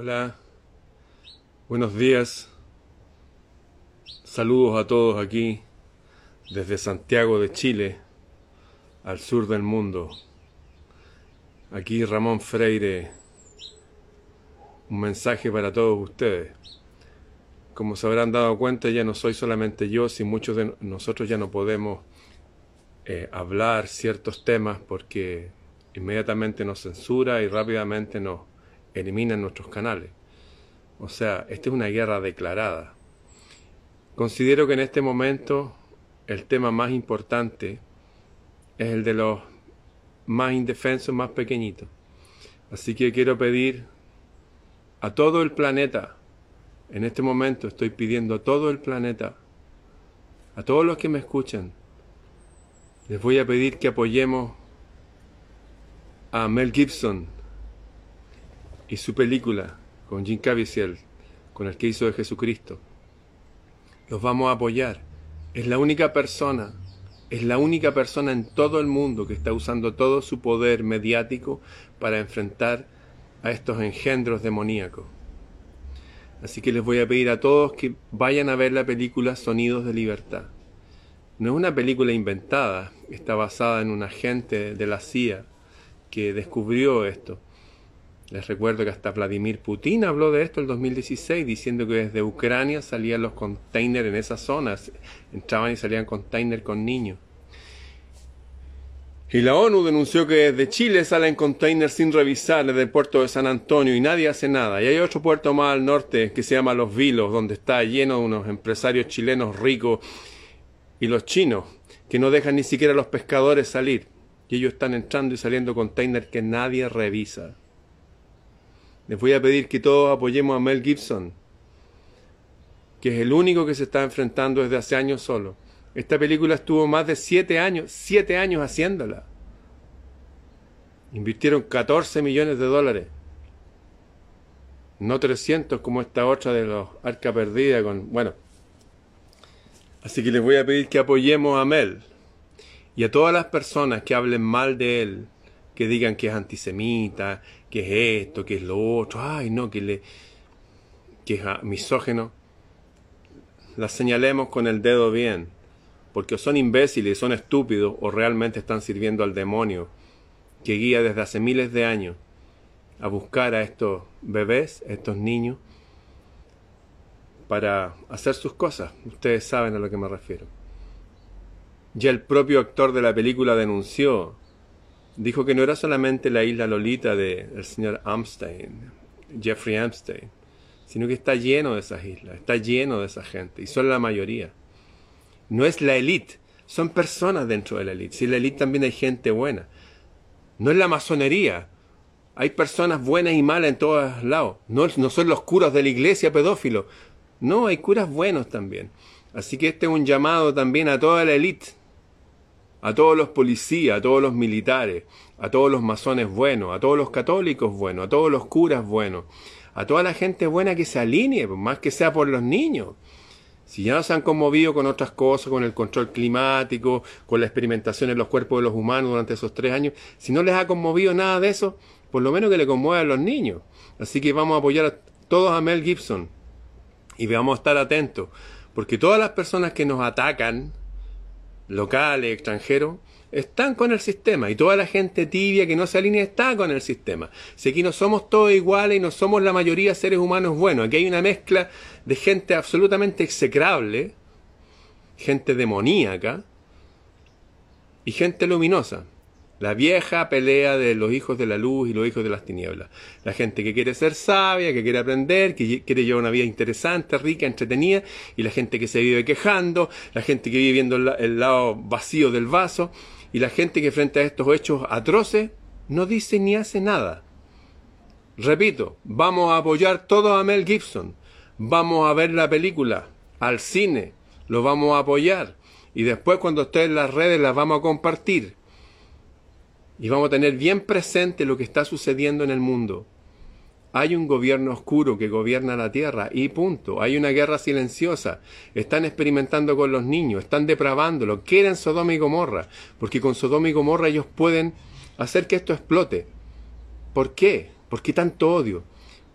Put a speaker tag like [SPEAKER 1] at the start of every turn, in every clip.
[SPEAKER 1] Hola, buenos días, saludos a todos aquí desde Santiago de Chile, al sur del mundo. Aquí Ramón Freire, un mensaje para todos ustedes. Como se habrán dado cuenta, ya no soy solamente yo, si muchos de nosotros ya no podemos eh, hablar ciertos temas porque inmediatamente nos censura y rápidamente nos eliminan nuestros canales. O sea, esta es una guerra declarada. Considero que en este momento el tema más importante es el de los más indefensos, más pequeñitos. Así que quiero pedir a todo el planeta, en este momento estoy pidiendo a todo el planeta, a todos los que me escuchan, les voy a pedir que apoyemos a Mel Gibson y su película con Jim Caviezel, con el que hizo de Jesucristo. Los vamos a apoyar. Es la única persona, es la única persona en todo el mundo que está usando todo su poder mediático para enfrentar a estos engendros demoníacos. Así que les voy a pedir a todos que vayan a ver la película Sonidos de Libertad. No es una película inventada, está basada en un agente de la CIA que descubrió esto. Les recuerdo que hasta Vladimir Putin habló de esto en el 2016, diciendo que desde Ucrania salían los containers en esas zonas, entraban y salían containers con niños. Y la ONU denunció que desde Chile salen containers sin revisar desde el puerto de San Antonio y nadie hace nada. Y hay otro puerto más al norte que se llama Los Vilos, donde está lleno de unos empresarios chilenos ricos y los chinos, que no dejan ni siquiera a los pescadores salir. Y ellos están entrando y saliendo containers que nadie revisa. Les voy a pedir que todos apoyemos a Mel Gibson, que es el único que se está enfrentando desde hace años solo. Esta película estuvo más de siete años, siete años haciéndola. Invirtieron 14 millones de dólares. No 300 como esta otra de los Arca Perdida con... Bueno. Así que les voy a pedir que apoyemos a Mel. Y a todas las personas que hablen mal de él, que digan que es antisemita, que es esto, que es lo otro, ay no, que le que es misógeno, las señalemos con el dedo bien, porque son imbéciles, son estúpidos o realmente están sirviendo al demonio que guía desde hace miles de años a buscar a estos bebés, a estos niños, para hacer sus cosas. Ustedes saben a lo que me refiero. Ya el propio actor de la película denunció dijo que no era solamente la isla Lolita del señor Amstein, Jeffrey Amstein, sino que está lleno de esas islas, está lleno de esa gente, y son la mayoría. No es la élite, son personas dentro de la élite. Si la élite también hay gente buena. No es la masonería. Hay personas buenas y malas en todos lados. No, no son los curas de la iglesia pedófilos. No, hay curas buenos también. Así que este es un llamado también a toda la élite a todos los policías, a todos los militares, a todos los masones buenos, a todos los católicos buenos, a todos los curas buenos, a toda la gente buena que se alinee, más que sea por los niños. Si ya no se han conmovido con otras cosas, con el control climático, con la experimentación en los cuerpos de los humanos durante esos tres años, si no les ha conmovido nada de eso, por lo menos que le conmueva a los niños. Así que vamos a apoyar a todos a Mel Gibson y vamos a estar atentos, porque todas las personas que nos atacan, locales, extranjeros, están con el sistema y toda la gente tibia que no se alinea está con el sistema. Si aquí no somos todos iguales y no somos la mayoría seres humanos buenos, aquí hay una mezcla de gente absolutamente execrable, gente demoníaca y gente luminosa. La vieja pelea de los hijos de la luz y los hijos de las tinieblas. La gente que quiere ser sabia, que quiere aprender, que quiere llevar una vida interesante, rica, entretenida, y la gente que se vive quejando, la gente que vive viendo el lado vacío del vaso, y la gente que frente a estos hechos atroces no dice ni hace nada. Repito, vamos a apoyar todo a Mel Gibson, vamos a ver la película, al cine, lo vamos a apoyar, y después cuando esté en las redes las vamos a compartir y vamos a tener bien presente lo que está sucediendo en el mundo. Hay un gobierno oscuro que gobierna la tierra y punto. Hay una guerra silenciosa. Están experimentando con los niños, están depravándolo. Quieren Sodoma y Gomorra, porque con Sodoma y Gomorra ellos pueden hacer que esto explote. ¿Por qué? ¿Por qué tanto odio?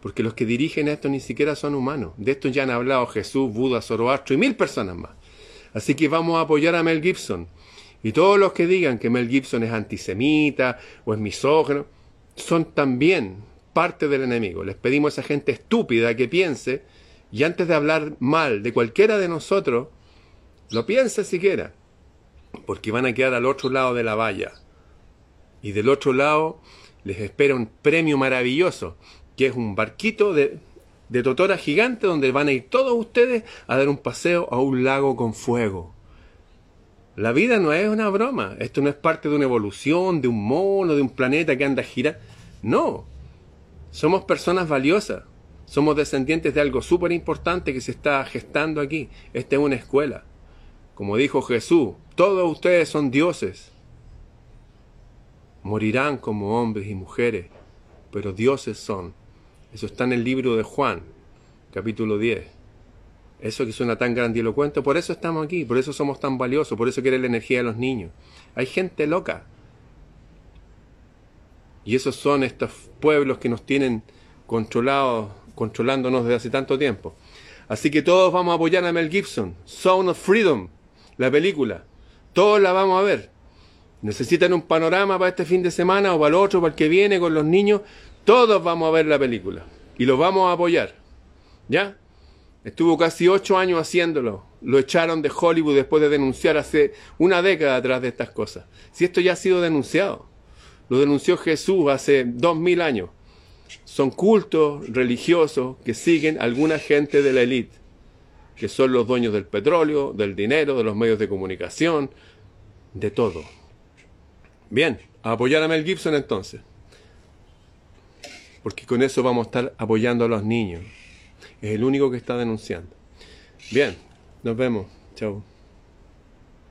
[SPEAKER 1] porque los que dirigen esto ni siquiera son humanos. De esto ya han hablado Jesús, Buda, Zoroastro y mil personas más. Así que vamos a apoyar a Mel Gibson. Y todos los que digan que Mel Gibson es antisemita o es misógino, son también parte del enemigo. Les pedimos a esa gente estúpida que piense y antes de hablar mal de cualquiera de nosotros, lo piense siquiera, porque van a quedar al otro lado de la valla. Y del otro lado les espera un premio maravilloso, que es un barquito de, de totora gigante donde van a ir todos ustedes a dar un paseo a un lago con fuego. La vida no es una broma, esto no es parte de una evolución, de un mono, de un planeta que anda a girar. No, somos personas valiosas, somos descendientes de algo súper importante que se está gestando aquí. Esta es una escuela. Como dijo Jesús, todos ustedes son dioses. Morirán como hombres y mujeres, pero dioses son. Eso está en el libro de Juan, capítulo 10. Eso que suena tan grandilocuente, por eso estamos aquí, por eso somos tan valiosos, por eso quiere la energía de los niños. Hay gente loca. Y esos son estos pueblos que nos tienen controlados controlándonos desde hace tanto tiempo. Así que todos vamos a apoyar a Mel Gibson, Sound of Freedom, la película. Todos la vamos a ver. Necesitan un panorama para este fin de semana o para el otro, para el que viene con los niños. Todos vamos a ver la película y los vamos a apoyar. ¿Ya? Estuvo casi ocho años haciéndolo. Lo echaron de Hollywood después de denunciar hace una década atrás de estas cosas. Si esto ya ha sido denunciado. Lo denunció Jesús hace dos mil años son cultos religiosos que siguen alguna gente de la élite, que son los dueños del petróleo, del dinero, de los medios de comunicación, de todo. Bien, apoyar a Mel Gibson entonces, porque con eso vamos a estar apoyando a los niños. Es el único que está denunciando. Bien, nos vemos. Chao.